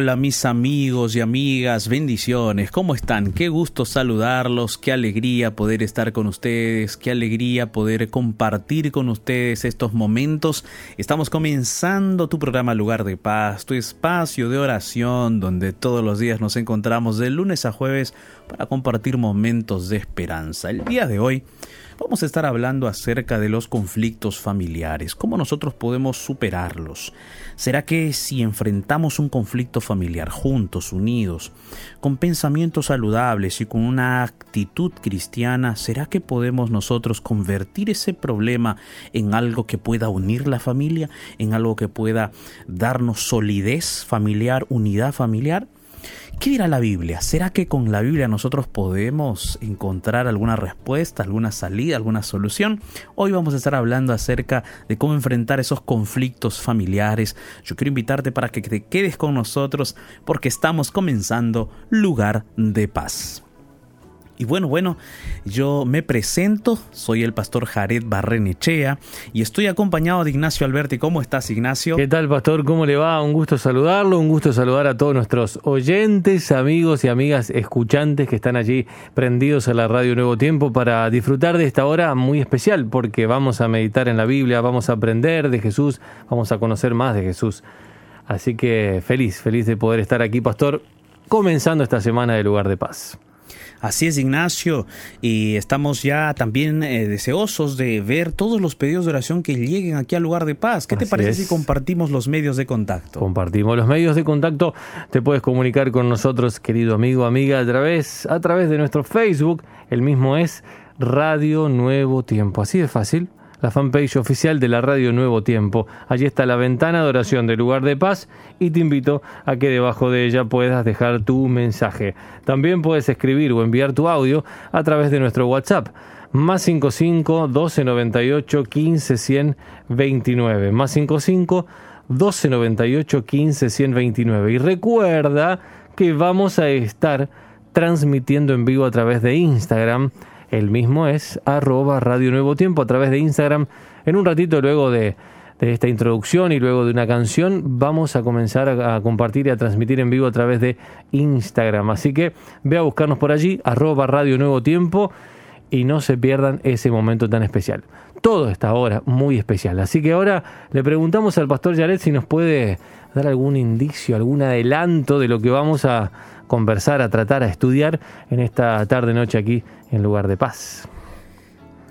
Hola, mis amigos y amigas, bendiciones, ¿cómo están? Qué gusto saludarlos, qué alegría poder estar con ustedes, qué alegría poder compartir con ustedes estos momentos. Estamos comenzando tu programa Lugar de Paz, tu espacio de oración donde todos los días nos encontramos de lunes a jueves para compartir momentos de esperanza. El día de hoy vamos a estar hablando acerca de los conflictos familiares, cómo nosotros podemos superarlos. ¿Será que si enfrentamos un conflicto familiar juntos, unidos, con pensamientos saludables y con una actitud cristiana, ¿será que podemos nosotros convertir ese problema en algo que pueda unir la familia, en algo que pueda darnos solidez familiar, unidad familiar? ¿Qué dirá la Biblia? ¿Será que con la Biblia nosotros podemos encontrar alguna respuesta, alguna salida, alguna solución? Hoy vamos a estar hablando acerca de cómo enfrentar esos conflictos familiares. Yo quiero invitarte para que te quedes con nosotros porque estamos comenzando Lugar de Paz. Y bueno, bueno, yo me presento, soy el pastor Jared Barrenechea y estoy acompañado de Ignacio Alberti. ¿Cómo estás, Ignacio? ¿Qué tal, pastor? ¿Cómo le va? Un gusto saludarlo, un gusto saludar a todos nuestros oyentes, amigos y amigas escuchantes que están allí prendidos a la radio Nuevo Tiempo para disfrutar de esta hora muy especial porque vamos a meditar en la Biblia, vamos a aprender de Jesús, vamos a conocer más de Jesús. Así que feliz, feliz de poder estar aquí, pastor, comenzando esta semana de lugar de paz. Así es, Ignacio, y estamos ya también eh, deseosos de ver todos los pedidos de oración que lleguen aquí al lugar de paz. ¿Qué te parece si compartimos los medios de contacto? Compartimos los medios de contacto. Te puedes comunicar con nosotros, querido amigo, amiga, a través, a través de nuestro Facebook. El mismo es Radio Nuevo Tiempo. Así de fácil la fanpage oficial de la radio Nuevo Tiempo. Allí está la ventana de oración del lugar de paz y te invito a que debajo de ella puedas dejar tu mensaje. También puedes escribir o enviar tu audio a través de nuestro WhatsApp. Más 55 1298 15 100 29. Más 55 1298 15 129. Y recuerda que vamos a estar transmitiendo en vivo a través de Instagram el mismo es arroba Radio Nuevo Tiempo a través de Instagram. En un ratito luego de, esta introducción y luego de una canción vamos a comenzar a, compartir y a transmitir en vivo a través de Instagram. Así que ve a buscarnos por allí, arroba Radio Nuevo Tiempo y no se pierdan ese momento tan especial. Todo está ahora muy especial. Así que ahora le preguntamos al pastor Yaret si nos puede dar algún indicio, algún adelanto de lo que vamos a conversar, a tratar, a estudiar en esta tarde-noche aquí en lugar de paz.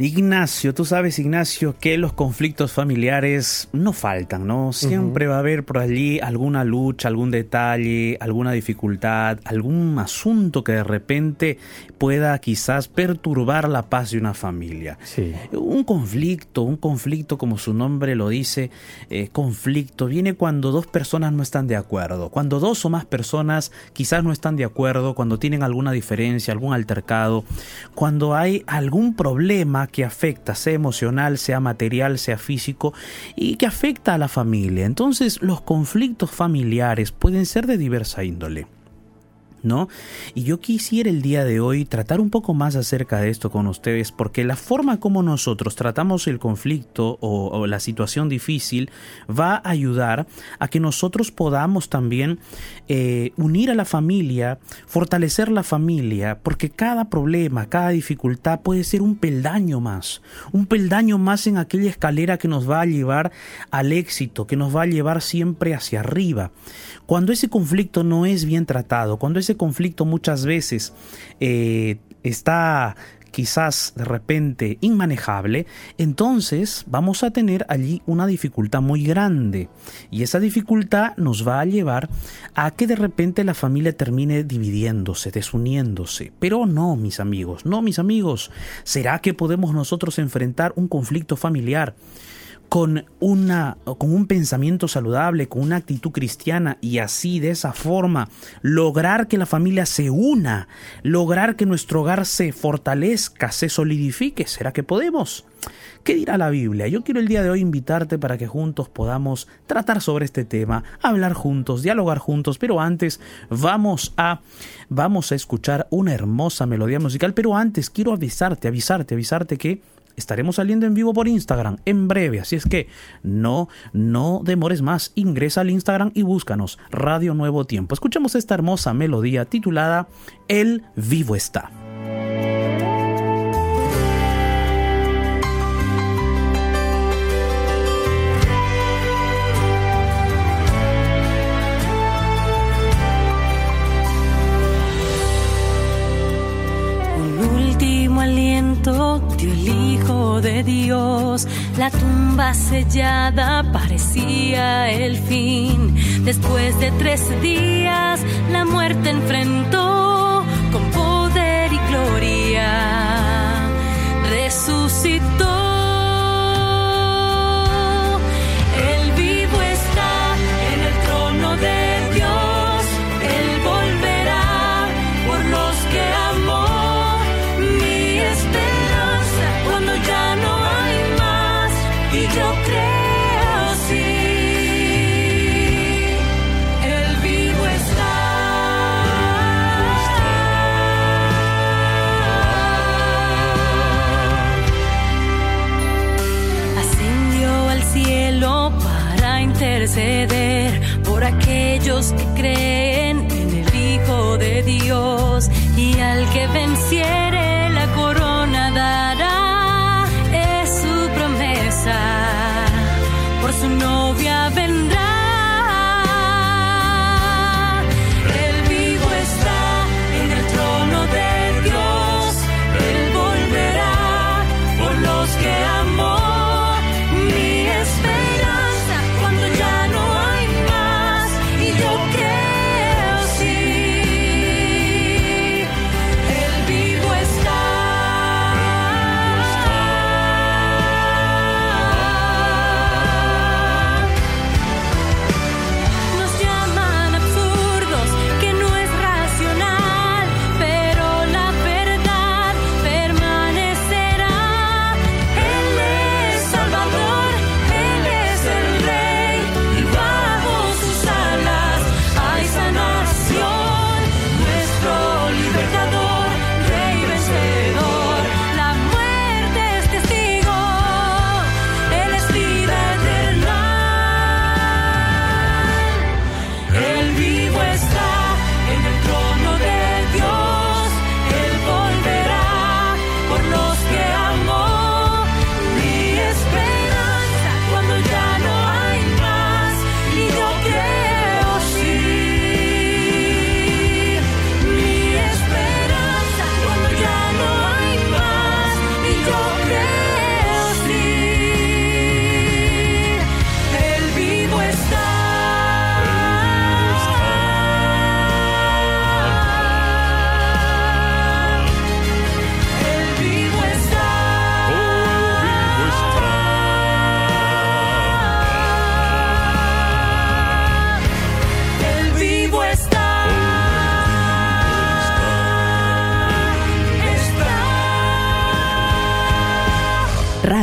Ignacio, tú sabes, Ignacio, que los conflictos familiares no faltan, ¿no? Siempre va a haber por allí alguna lucha, algún detalle, alguna dificultad, algún asunto que de repente pueda quizás perturbar la paz de una familia. Sí. Un conflicto, un conflicto como su nombre lo dice, eh, conflicto viene cuando dos personas no están de acuerdo, cuando dos o más personas quizás no están de acuerdo, cuando tienen alguna diferencia, algún altercado, cuando hay algún problema que afecta, sea emocional, sea material, sea físico, y que afecta a la familia. Entonces los conflictos familiares pueden ser de diversa índole. ¿No? Y yo quisiera el día de hoy tratar un poco más acerca de esto con ustedes, porque la forma como nosotros tratamos el conflicto o, la situación difícil va a ayudar a que nosotros podamos también eh, unir a la familia, fortalecer la familia, porque cada problema, cada dificultad puede ser un peldaño más, un peldaño más en aquella escalera que nos va a llevar al éxito, que nos va a llevar siempre hacia arriba. Cuando ese conflicto no es bien tratado, cuando ese conflicto muchas veces eh, está quizás de repente inmanejable, entonces vamos a tener allí una dificultad muy grande. Y esa dificultad nos va a llevar a que de repente la familia termine dividiéndose, desuniéndose. Pero no, mis amigos, no, mis amigos. ¿Será que podemos nosotros enfrentar un conflicto familiar? Con, una, con un pensamiento saludable, con una actitud cristiana y así de esa forma lograr que la familia se una, lograr que nuestro hogar se fortalezca, se solidifique. ¿Será que podemos? ¿Qué dirá la Biblia? Yo quiero el día de hoy invitarte para que juntos podamos tratar sobre este tema, hablar juntos, dialogar juntos, pero antes vamos a vamos a escuchar una hermosa melodía musical, pero antes quiero avisarte, avisarte, avisarte que estaremos saliendo en vivo por Instagram en breve, así es que no, no demores más, ingresa al Instagram y búscanos Radio Nuevo Tiempo. Escuchemos esta hermosa melodía titulada El Vivo está. Dio el Hijo de Dios. La tumba sellada parecía el fin. Después de tres días, la muerte enfrentó con poder y gloria. Resucitó. Por aquellos que creen en el Hijo de Dios y al que venciere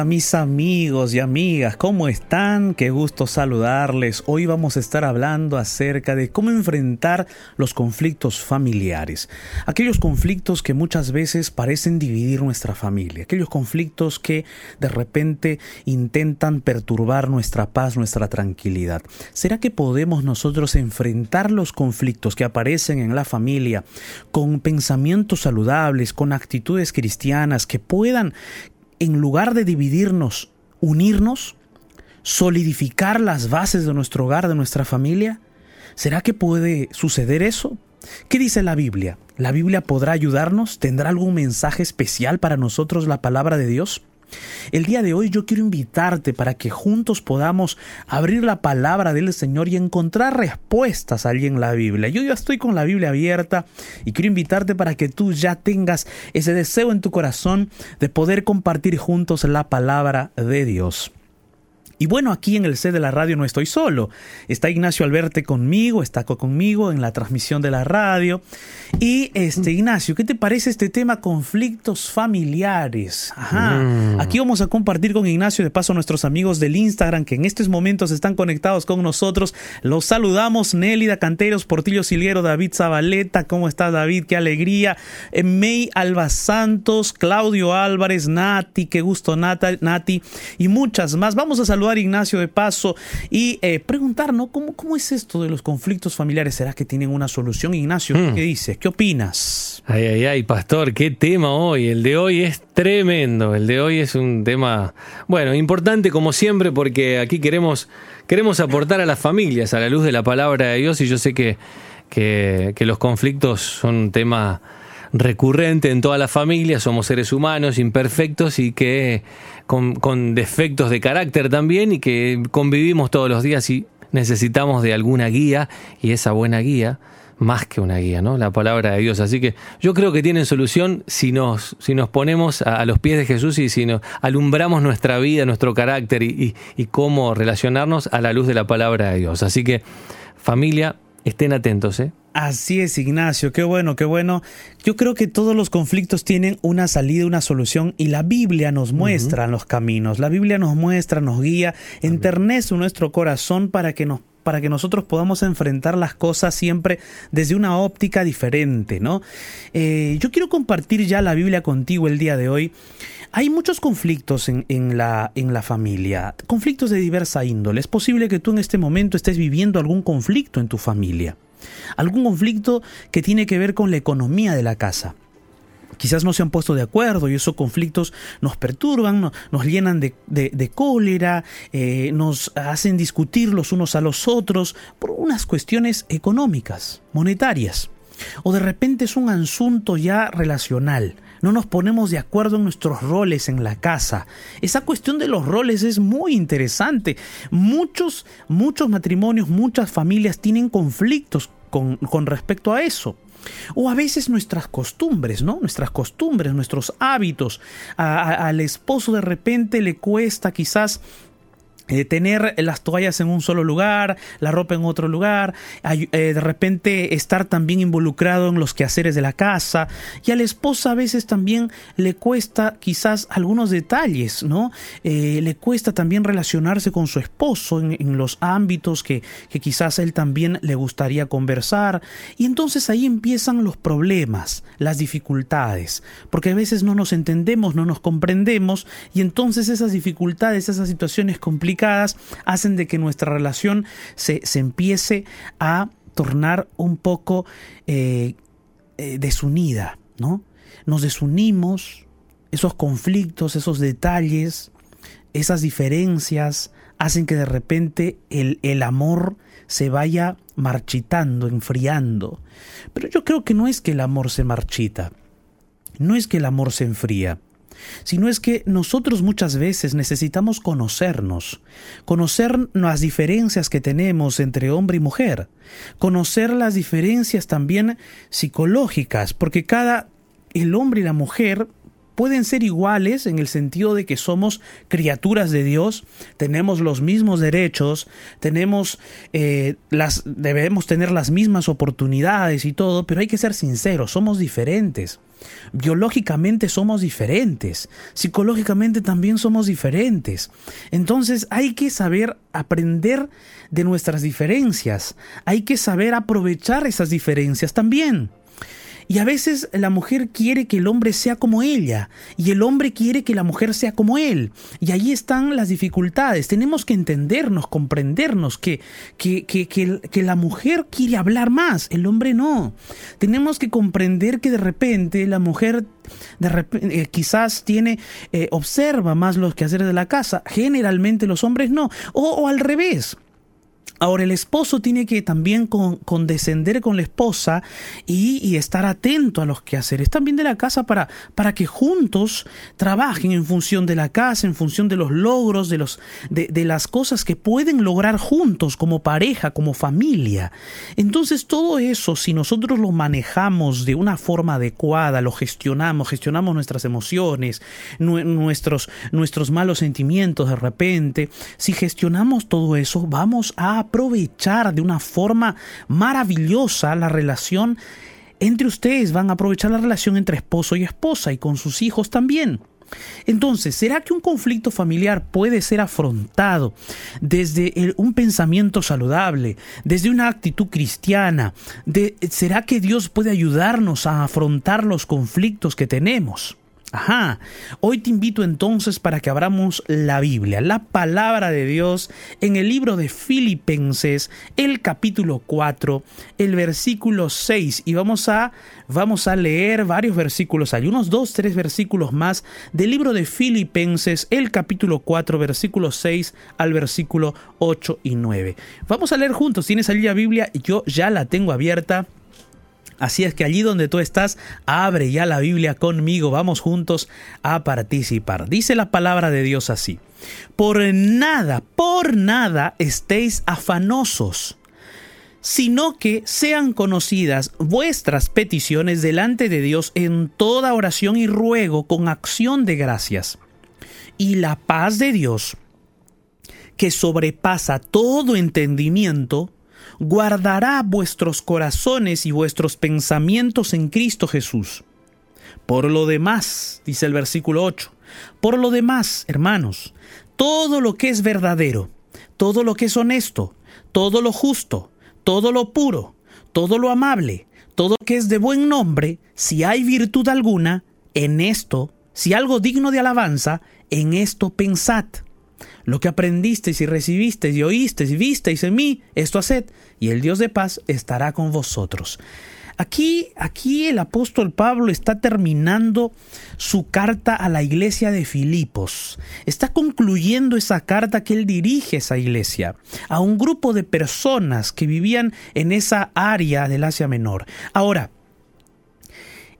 Hola mis amigos y amigas, ¿cómo están? Qué gusto saludarles. Hoy vamos a estar hablando acerca de cómo enfrentar los conflictos familiares. Aquellos conflictos que muchas veces parecen dividir nuestra familia, aquellos conflictos que de repente intentan perturbar nuestra paz, nuestra tranquilidad. ¿Será que podemos nosotros enfrentar los conflictos que aparecen en la familia con pensamientos saludables, con actitudes cristianas que puedan en lugar de dividirnos, unirnos, solidificar las bases de nuestro hogar, de nuestra familia? ¿Será que puede suceder eso? ¿Qué dice la Biblia? ¿La Biblia podrá ayudarnos? ¿Tendrá algún mensaje especial para nosotros la palabra de Dios? El día de hoy yo quiero invitarte para que juntos podamos abrir la palabra del Señor y encontrar respuestas allí en la Biblia. Yo ya estoy con la Biblia abierta y quiero invitarte para que tú ya tengas ese deseo en tu corazón de poder compartir juntos la palabra de Dios. Y bueno, aquí en el C de la radio no estoy solo. Está Ignacio Alberte conmigo, está conmigo en la transmisión de la radio. Y este Ignacio, ¿qué te parece este tema conflictos familiares? Ajá. Mm. Aquí vamos a compartir con Ignacio de paso a nuestros amigos del Instagram que en estos momentos están conectados con nosotros. Los saludamos Nélida Canteros, Portillo Silguero, David Zabaleta, ¿cómo estás David? Qué alegría. Eh, May Alba Santos, Claudio Álvarez, Nati, qué gusto Nati y muchas más. Vamos a saludar Ignacio de paso y eh, preguntar, ¿no? ¿Cómo, ¿Cómo es esto de los conflictos familiares? ¿Será que tienen una solución? Ignacio, hmm. ¿qué dices? ¿Qué opinas? Ay, ay, ay, pastor, qué tema hoy. El de hoy es tremendo. El de hoy es un tema, bueno, importante como siempre porque aquí queremos, queremos aportar a las familias a la luz de la palabra de Dios y yo sé que, que, que los conflictos son un tema recurrente en toda la familia, somos seres humanos imperfectos y que con, defectos de carácter también y que convivimos todos los días y necesitamos de alguna guía y esa buena guía más que una guía, ¿no? La palabra de Dios. Así que yo creo que tienen solución si nos, si nos ponemos a, los pies de Jesús y si nos alumbramos nuestra vida, nuestro carácter y cómo relacionarnos a la luz de la palabra de Dios. Así que, familia, estén atentos, ¿eh? Así es, Ignacio, qué bueno, qué bueno. Yo creo que todos los conflictos tienen una salida, una solución y la Biblia nos muestra los caminos. La Biblia nos muestra, nos guía, enternece nuestro corazón para que nos para que nosotros podamos enfrentar las cosas siempre desde una óptica diferente, ¿no? Eh, yo quiero compartir ya la Biblia contigo el día de hoy. Hay muchos conflictos en, en, la, en la familia, conflictos de diversa índole. Es posible que tú en este momento estés viviendo algún conflicto en tu familia algún conflicto que tiene que ver con la economía de la casa. Quizás no se han puesto de acuerdo y esos conflictos nos perturban, nos llenan de, cólera, eh, nos hacen discutir los unos a los otros por unas cuestiones económicas, monetarias. O de repente es un asunto ya relacional. No nos ponemos de acuerdo en nuestros roles en la casa. Esa cuestión de los roles es muy interesante. Muchos, muchos matrimonios, muchas familias tienen conflictos con, respecto a eso. O a veces nuestras costumbres, ¿no? Nuestras costumbres, nuestros hábitos. al esposo de repente le cuesta quizás eh, tener las toallas en un solo lugar, la ropa en otro lugar, eh, de repente estar también involucrado en los quehaceres de la casa y a la esposa a veces también le cuesta quizás algunos detalles, ¿no? Eh, le cuesta también relacionarse con su esposo en, los ámbitos que, que quizás él también le gustaría conversar y entonces ahí empiezan los problemas, las dificultades, porque a veces no nos entendemos, no nos comprendemos y entonces esas dificultades, esas situaciones complicadas hacen de que nuestra relación se, empiece a tornar un poco eh, eh, desunida, ¿no? Nos desunimos, esos conflictos, esos detalles, esas diferencias hacen que de repente el, el amor se vaya marchitando, enfriando. Pero yo creo que no es que el amor se marchita, no es que el amor se enfría sino es que nosotros muchas veces necesitamos conocernos, conocer las diferencias que tenemos entre hombre y mujer, conocer las diferencias también psicológicas, porque cada el hombre y la mujer pueden ser iguales en el sentido de que somos criaturas de Dios, tenemos los mismos derechos, tenemos eh, las, debemos tener las mismas oportunidades y todo, pero hay que ser sinceros, somos diferentes. Biológicamente somos diferentes, psicológicamente también somos diferentes. Entonces hay que saber aprender de nuestras diferencias, hay que saber aprovechar esas diferencias también. Y a veces la mujer quiere que el hombre sea como ella y el hombre quiere que la mujer sea como él. Y ahí están las dificultades. Tenemos que entendernos, comprendernos que, que, que, que, la mujer quiere hablar más, el hombre no. Tenemos que comprender que de repente la mujer de eh, quizás tiene, eh, observa más los quehaceres de la casa. Generalmente los hombres no. o al revés. Ahora el esposo tiene que también condescender con la esposa y, estar atento a los quehaceres también de la casa para, para que juntos trabajen en función de la casa, en función de los logros, de, los, de, de las cosas que pueden lograr juntos como pareja, como familia. Entonces todo eso, si nosotros lo manejamos de una forma adecuada, lo gestionamos, gestionamos nuestras emociones, nuestros, nuestros malos sentimientos de repente, si gestionamos todo eso, vamos a aprovechar de una forma maravillosa la relación entre ustedes, van a aprovechar la relación entre esposo y esposa y con sus hijos también. Entonces, ¿será que un conflicto familiar puede ser afrontado desde un pensamiento saludable, desde una actitud cristiana? ¿Será que Dios puede ayudarnos a afrontar los conflictos que tenemos? Ajá, hoy te invito entonces para que abramos la Biblia, la palabra de Dios, en el libro de Filipenses, el capítulo 4, el versículo 6, y vamos a, vamos a leer varios versículos, hay unos dos, tres versículos más del libro de Filipenses, el capítulo 4, versículo 6 al versículo 8 y 9. Vamos a leer juntos, tienes allí la Biblia, yo ya la tengo abierta. Así es que allí donde tú estás, abre ya la Biblia conmigo, vamos juntos a participar. Dice la palabra de Dios así, por nada, por nada estéis afanosos, sino que sean conocidas vuestras peticiones delante de Dios en toda oración y ruego con acción de gracias. Y la paz de Dios, que sobrepasa todo entendimiento, guardará vuestros corazones y vuestros pensamientos en Cristo Jesús. Por lo demás, dice el versículo 8, por lo demás, hermanos, todo lo que es verdadero, todo lo que es honesto, todo lo justo, todo lo puro, todo lo amable, todo lo que es de buen nombre, si hay virtud alguna, en esto, si algo digno de alabanza, en esto pensad. Lo que aprendisteis y recibisteis y oísteis y visteis en mí, esto haced, y el Dios de paz estará con vosotros. Aquí, aquí el apóstol Pablo está terminando su carta a la iglesia de Filipos. Está concluyendo esa carta que él dirige a esa iglesia, a un grupo de personas que vivían en esa área del Asia Menor. Ahora,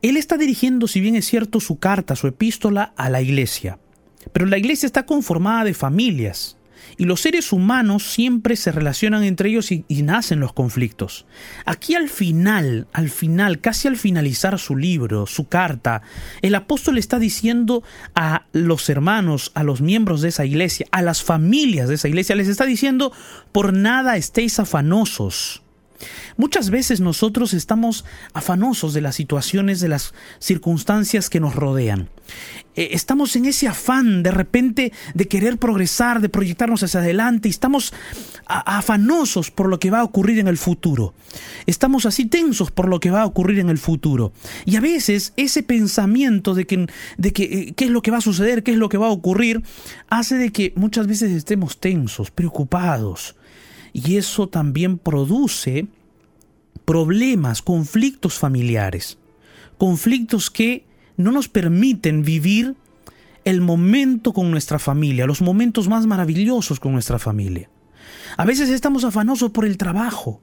él está dirigiendo, si bien es cierto, su carta, su epístola a la iglesia. Pero la iglesia está conformada de familias. Y los seres humanos siempre se relacionan entre ellos y, nacen los conflictos. Aquí al final, al final, casi al finalizar su libro, su carta, el apóstol está diciendo a los hermanos, a los miembros de esa iglesia, a las familias de esa iglesia, les está diciendo, por nada estéis afanosos Muchas veces nosotros estamos afanosos de las situaciones, de las circunstancias que nos rodean. Eh, estamos en ese afán de repente de querer progresar, de proyectarnos hacia adelante y estamos afanosos por lo que va a ocurrir en el futuro. Estamos así tensos por lo que va a ocurrir en el futuro. Y a veces ese pensamiento de que, de que eh, qué es lo que va a suceder, qué es lo que va a ocurrir, hace de que muchas veces estemos tensos, preocupados. Y eso también produce problemas, conflictos familiares, conflictos que no nos permiten vivir el momento con nuestra familia, los momentos más maravillosos con nuestra familia. A veces estamos afanosos por el trabajo,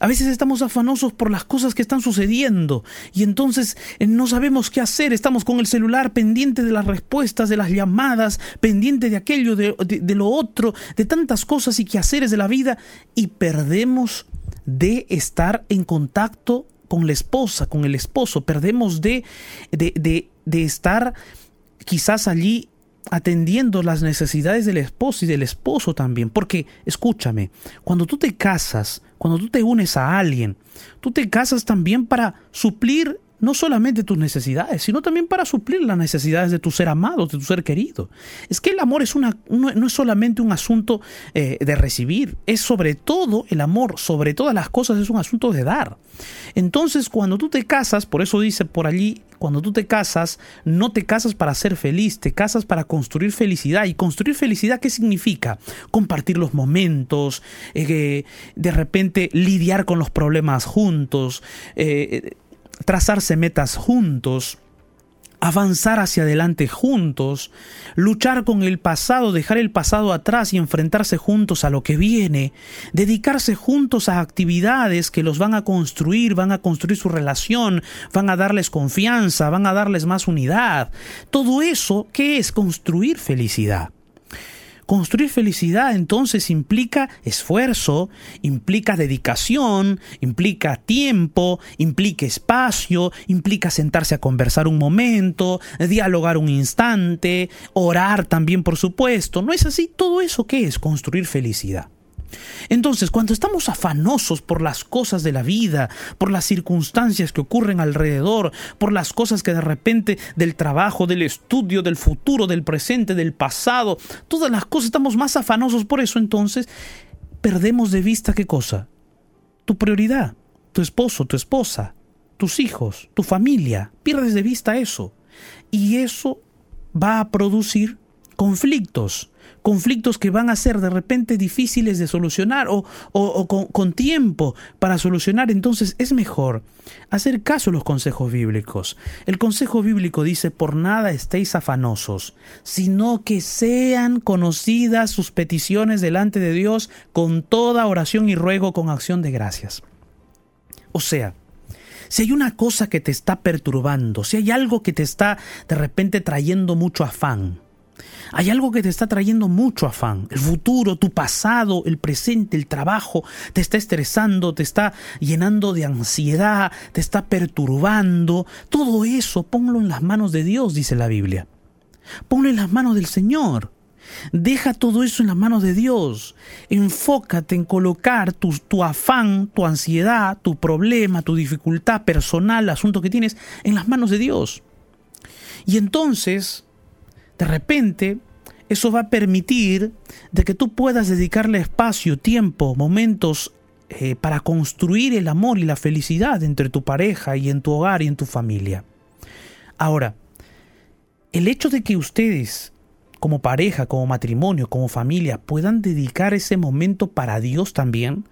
a veces estamos afanosos por las cosas que están sucediendo. Y entonces eh, no sabemos qué hacer, estamos con el celular pendiente de las respuestas, de las llamadas, pendiente de aquello, de, lo otro, de tantas cosas y quehaceres de la vida. Y perdemos de estar en contacto con la esposa, con el esposo, perdemos de, de, de, estar quizás allí atendiendo las necesidades del esposo y del esposo también. Porque, escúchame, cuando tú te casas, cuando tú te unes a alguien, tú te casas también para suplir no solamente tus necesidades, sino también para suplir las necesidades de tu ser amado, de tu ser querido. Es que el amor es una, no, es solamente un asunto eh, de recibir, es sobre todo el amor, sobre todas las cosas es un asunto de dar. Entonces, cuando tú te casas, por eso dice por allí, cuando tú te casas, no te casas para ser feliz, te casas para construir felicidad. ¿Y construir felicidad qué significa? Compartir los momentos, eh, de repente lidiar con los problemas juntos, eh, trazarse metas juntos, avanzar hacia adelante juntos, luchar con el pasado, dejar el pasado atrás y enfrentarse juntos a lo que viene, dedicarse juntos a actividades que los van a construir, van a construir su relación, van a darles confianza, van a darles más unidad. Todo eso, ¿qué es construir felicidad? Construir felicidad entonces implica esfuerzo, implica dedicación, implica tiempo, implica espacio, implica sentarse a conversar un momento, dialogar un instante, orar también por supuesto. ¿No es así? Todo eso qué es construir felicidad. Entonces, cuando estamos afanosos por las cosas de la vida, por las circunstancias que ocurren alrededor, por las cosas que de repente del trabajo, del estudio, del futuro, del presente, del pasado, todas las cosas estamos más afanosos por eso, entonces perdemos de vista qué cosa? Tu prioridad, tu esposo, tu esposa, tus hijos, tu familia, pierdes de vista eso. Y eso va a producir conflictos, conflictos que van a ser de repente difíciles de solucionar o, con, tiempo para solucionar, entonces es mejor hacer caso a los consejos bíblicos. El consejo bíblico dice, por nada estéis afanosos, sino que sean conocidas sus peticiones delante de Dios con toda oración y ruego con acción de gracias. O sea, si hay una cosa que te está perturbando, si hay algo que te está de repente trayendo mucho afán, hay algo que te está trayendo mucho afán. El futuro, tu pasado, el presente, el trabajo, te está estresando, te está llenando de ansiedad, te está perturbando. Todo eso ponlo en las manos de Dios, dice la Biblia. Ponlo en las manos del Señor. Deja todo eso en las manos de Dios. Enfócate en colocar tu, tu, afán, tu ansiedad, tu problema, tu dificultad personal, asunto que tienes, en las manos de Dios. Y entonces de repente eso va a permitir de que tú puedas dedicarle espacio, tiempo, momentos eh, para construir el amor y la felicidad entre tu pareja y en tu hogar y en tu familia. Ahora, el hecho de que ustedes, como pareja, como matrimonio, como familia, puedan dedicar ese momento para Dios también,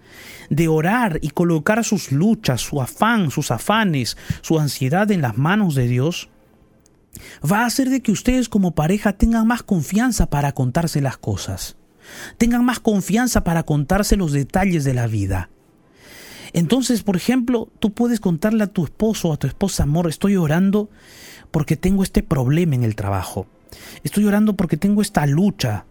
de orar y colocar sus luchas, su afán, sus afanes, su ansiedad en las manos de Dios, va a hacer de que ustedes como pareja tengan más confianza para contarse las cosas, tengan más confianza para contarse los detalles de la vida. Entonces, por ejemplo, tú puedes contarle a tu esposo o a tu esposa, amor, estoy orando porque tengo este problema en el trabajo. Estoy orando porque tengo esta lucha.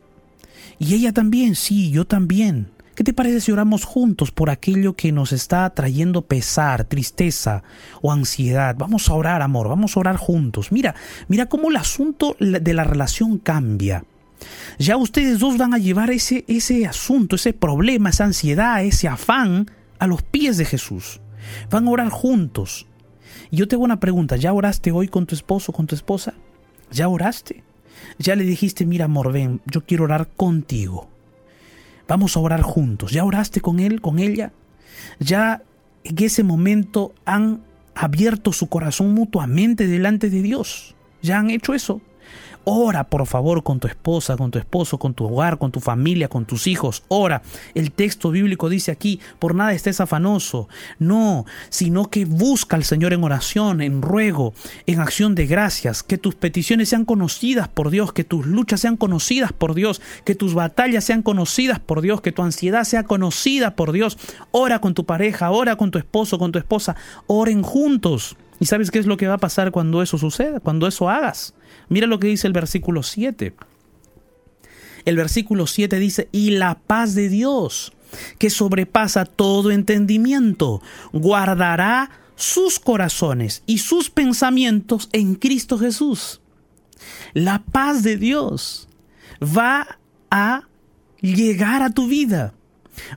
Y ella también, sí, yo también. ¿Qué te parece si oramos juntos por aquello que nos está trayendo pesar, tristeza o ansiedad? Vamos a orar, amor, vamos a orar juntos. Mira, mira cómo el asunto de la relación cambia. Ya ustedes dos van a llevar ese, ese asunto, ese problema, esa ansiedad, ese afán a los pies de Jesús. Van a orar juntos. Y yo te hago una pregunta, ¿ya oraste hoy con tu esposo, con tu esposa? ¿Ya oraste? ¿Ya le dijiste, mira amor, ven, yo quiero orar contigo? Vamos a orar juntos. ¿Ya oraste con él, con ella? ¿Ya en ese momento han abierto su corazón mutuamente delante de Dios? ¿Ya han hecho eso? Ora, por favor, con tu esposa, con tu esposo, con tu hogar, con tu familia, con tus hijos. Ora. El texto bíblico dice aquí, por nada estés afanoso. No, sino que busca al Señor en oración, en ruego, en acción de gracias. Que tus peticiones sean conocidas por Dios, que tus luchas sean conocidas por Dios, que tus batallas sean conocidas por Dios, que tu ansiedad sea conocida por Dios. Ora con tu pareja, ora con tu esposo, con tu esposa. Oren juntos. ¿Y sabes qué es lo que va a pasar cuando eso suceda? Cuando eso hagas. Mira lo que dice el versículo 7. El versículo 7 dice, y la paz de Dios, que sobrepasa todo entendimiento, guardará sus corazones y sus pensamientos en Cristo Jesús. La paz de Dios va a llegar a tu vida,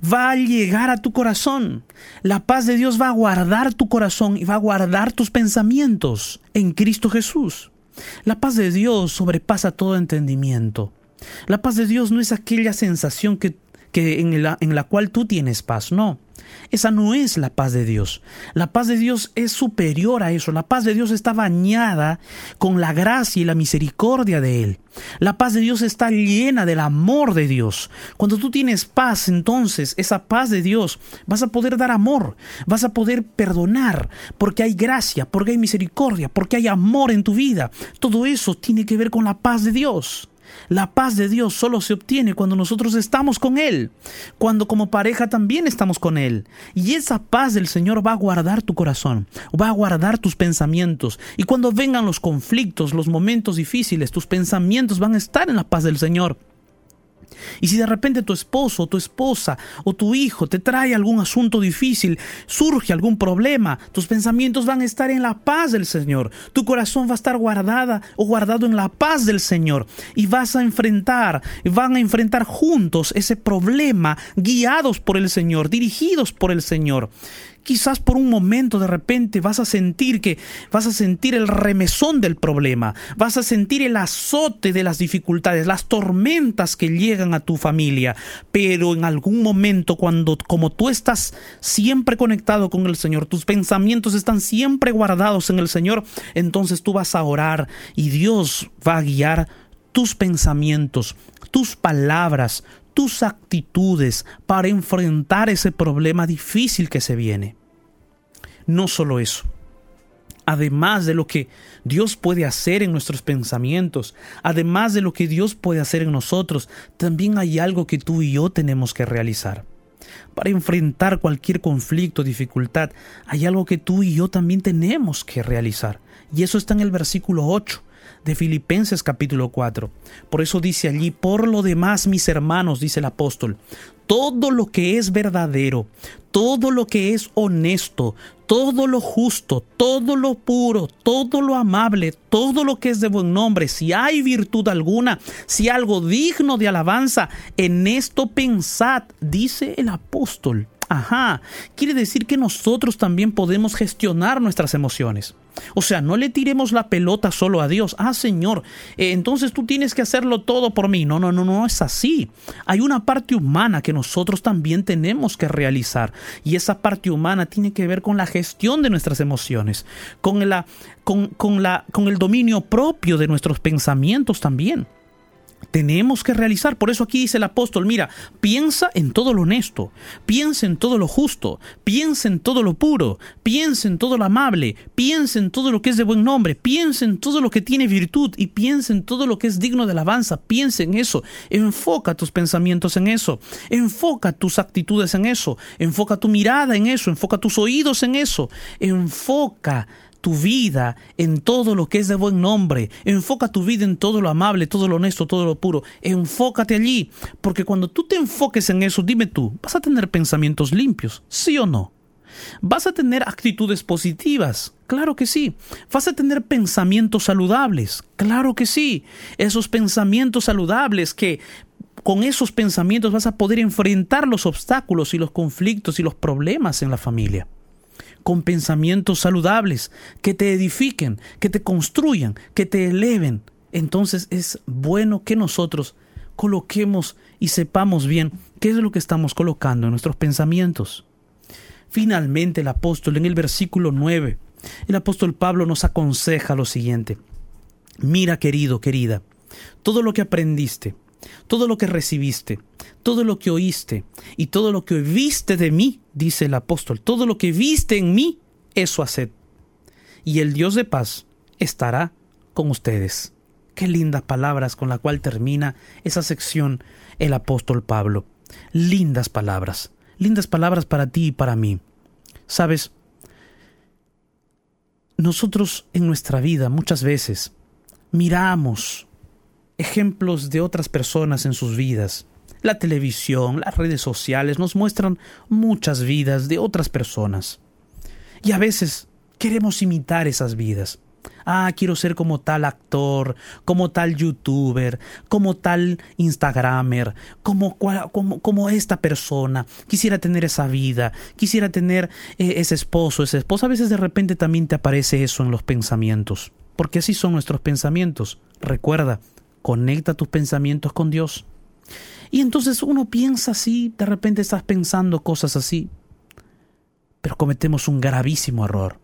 va a llegar a tu corazón. La paz de Dios va a guardar tu corazón y va a guardar tus pensamientos en Cristo Jesús. La paz de Dios sobrepasa todo entendimiento. La paz de Dios no es aquella sensación que, en, la, en la cual tú tienes paz, no. Esa no es la paz de Dios. La paz de Dios es superior a eso. La paz de Dios está bañada con la gracia y la misericordia de Él. La paz de Dios está llena del amor de Dios. Cuando tú tienes paz, entonces esa paz de Dios vas a poder dar amor, vas a poder perdonar, porque hay gracia, porque hay misericordia, porque hay amor en tu vida. Todo eso tiene que ver con la paz de Dios. La paz de Dios solo se obtiene cuando nosotros estamos con Él, cuando como pareja también estamos con Él. Y esa paz del Señor va a guardar tu corazón, va a guardar tus pensamientos. Y cuando vengan los conflictos, los momentos difíciles, tus pensamientos van a estar en la paz del Señor. Y si de repente tu esposo, tu esposa o tu hijo te trae algún asunto difícil, surge algún problema, tus pensamientos van a estar en la paz del Señor. Tu corazón va a estar guardada o guardado en la paz del Señor. Y vas a enfrentar, van a enfrentar juntos ese problema, guiados por el Señor, dirigidos por el Señor. Quizás por un momento de repente vas a sentir que vas a sentir el remesón del problema, vas a sentir el azote de las dificultades, las tormentas que llegan a tu familia, pero en algún momento cuando como tú estás siempre conectado con el Señor, tus pensamientos están siempre guardados en el Señor, entonces tú vas a orar y Dios va a guiar tus pensamientos, tus palabras, tus actitudes para enfrentar ese problema difícil que se viene. No solo eso, además de lo que Dios puede hacer en nuestros pensamientos, además de lo que Dios puede hacer en nosotros, también hay algo que tú y yo tenemos que realizar. Para enfrentar cualquier conflicto, dificultad, hay algo que tú y yo también tenemos que realizar. Y eso está en el versículo 8 de Filipenses capítulo 4. Por eso dice allí, por lo demás, mis hermanos, dice el apóstol, todo lo que es verdadero, todo lo que es honesto, todo lo justo, todo lo puro, todo lo amable, todo lo que es de buen nombre, si hay virtud alguna, si algo digno de alabanza, en esto pensad, dice el apóstol. Ajá, quiere decir que nosotros también podemos gestionar nuestras emociones. O sea, no le tiremos la pelota solo a Dios. Ah, Señor, eh, entonces tú tienes que hacerlo todo por mí. No, no, no, no es así. Hay una parte humana que nosotros también tenemos que realizar. Y esa parte humana tiene que ver con la gestión de nuestras emociones, con, con, con, la, con el dominio propio de nuestros pensamientos también tenemos que realizar. Por eso aquí dice el apóstol, mira, piensa en todo lo honesto, piensa en todo lo justo, piensa en todo lo puro, piensa en todo lo amable, piensa en todo lo que es de buen nombre, piensa en todo lo que tiene virtud y piensa en todo lo que es digno de alabanza, piensa en eso, enfoca tus pensamientos en eso, enfoca tus actitudes en eso, enfoca tu mirada en eso, enfoca tus oídos en eso, enfoca tu vida en todo lo que es de buen nombre. Enfoca tu vida en todo lo amable, todo lo honesto, todo lo puro. Enfócate allí. Porque cuando tú te enfoques en eso, dime tú, ¿vas a tener pensamientos limpios? ¿Sí o no? ¿Vas a tener actitudes positivas? Claro que sí. ¿Vas a tener pensamientos saludables? Claro que sí. Esos pensamientos saludables que con esos pensamientos vas a poder enfrentar los obstáculos y los conflictos y los problemas en la familia con pensamientos saludables, que te edifiquen, que te construyan, que te eleven. Entonces es bueno que nosotros coloquemos y sepamos bien qué es lo que estamos colocando en nuestros pensamientos. Finalmente el apóstol en el versículo 9, el apóstol Pablo nos aconseja lo siguiente. Mira querido, querida, todo lo que aprendiste, todo lo que recibiste, todo lo que oíste y todo lo que viste de mí, dice el apóstol, todo lo que viste en mí, eso haced. Y el Dios de paz estará con ustedes. Qué lindas palabras con la cual termina esa sección el apóstol Pablo. Lindas palabras, lindas palabras para ti y para mí. Sabes, nosotros en nuestra vida muchas veces miramos ejemplos de otras personas en sus vidas. La televisión, las redes sociales nos muestran muchas vidas de otras personas. Y a veces queremos imitar esas vidas. Ah, quiero ser como tal actor, como tal youtuber, como tal instagramer, como, como, como esta persona. Quisiera tener esa vida, quisiera tener eh, ese esposo, esa esposa. A veces de repente también te aparece eso en los pensamientos, porque así son nuestros pensamientos. Recuerda, conecta tus pensamientos con Dios. Y entonces uno piensa así, de repente estás pensando cosas así, pero cometemos un gravísimo error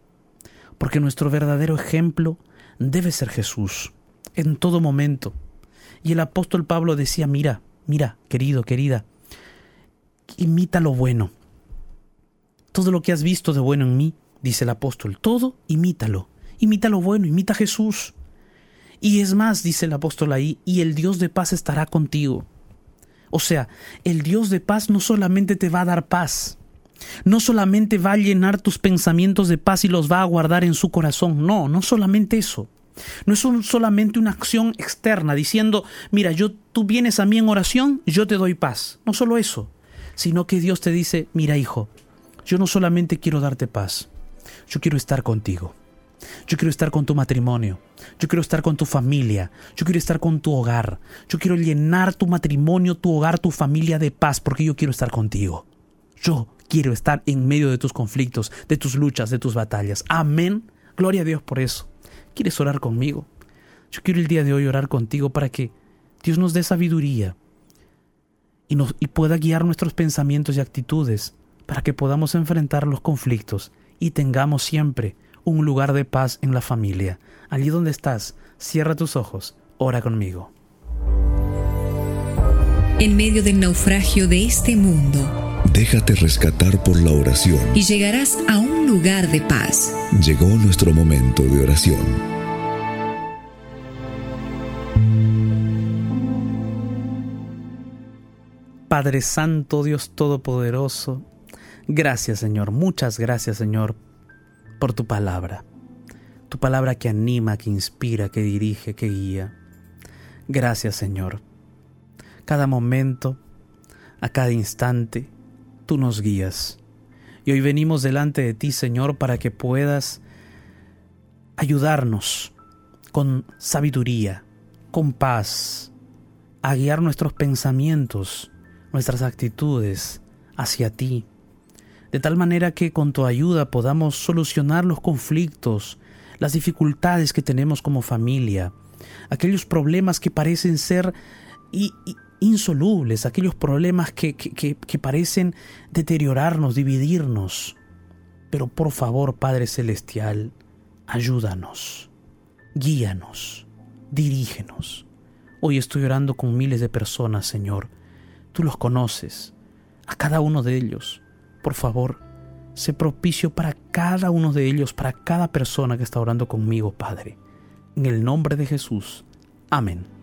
porque nuestro verdadero ejemplo debe ser Jesús, en todo momento. Y el apóstol Pablo decía, mira, mira, querido, querida, imita lo bueno. Todo lo que has visto de bueno en mí, dice el apóstol, todo imítalo. Imita lo bueno, imita a Jesús. Y es más, dice el apóstol ahí, y el Dios de paz estará contigo. O sea, el Dios de paz no solamente te va a dar paz, no solamente va a llenar tus pensamientos de paz y los va a guardar en su corazón, no, no solamente eso. No es solamente una acción externa diciendo, mira, yo tú vienes a mí en oración, yo te doy paz. No solo eso, sino que Dios te dice, mira hijo, yo no solamente quiero darte paz, yo quiero estar contigo. Yo quiero estar con tu matrimonio. Yo quiero estar con tu familia. Yo quiero estar con tu hogar. Yo quiero llenar tu matrimonio, tu hogar, tu familia de paz porque yo quiero estar contigo. Yo quiero estar en medio de tus conflictos, de tus luchas, de tus batallas. Amén. Gloria a Dios por eso. ¿Quieres orar conmigo? Yo quiero el día de hoy orar contigo para que Dios nos dé sabiduría y, nos, pueda guiar nuestros pensamientos y actitudes para que podamos enfrentar los conflictos y tengamos siempre un lugar de paz en la familia. Allí donde estás, cierra tus ojos, ora conmigo. En medio del naufragio de este mundo, Déjate rescatar por la oración. Y llegarás a un lugar de paz. Llegó nuestro momento de oración. Padre Santo, Dios Todopoderoso, gracias Señor, muchas gracias Señor por tu palabra. Tu palabra que anima, que inspira, que dirige, que guía. Gracias Señor. Cada momento, a cada instante, tú nos guías. Y hoy venimos delante de ti, Señor, para que puedas ayudarnos con sabiduría, con paz, a guiar nuestros pensamientos, nuestras actitudes hacia ti, de tal manera que con tu ayuda podamos solucionar los conflictos, las dificultades que tenemos como familia, aquellos problemas que parecen ser insolubles, aquellos problemas que, que, parecen deteriorarnos, dividirnos. Pero por favor, Padre Celestial, ayúdanos, guíanos, dirígenos. Hoy estoy orando con miles de personas, Señor. Tú los conoces, a cada uno de ellos. Por favor, sé propicio para cada uno de ellos, para cada persona que está orando conmigo, Padre. En el nombre de Jesús. Amén.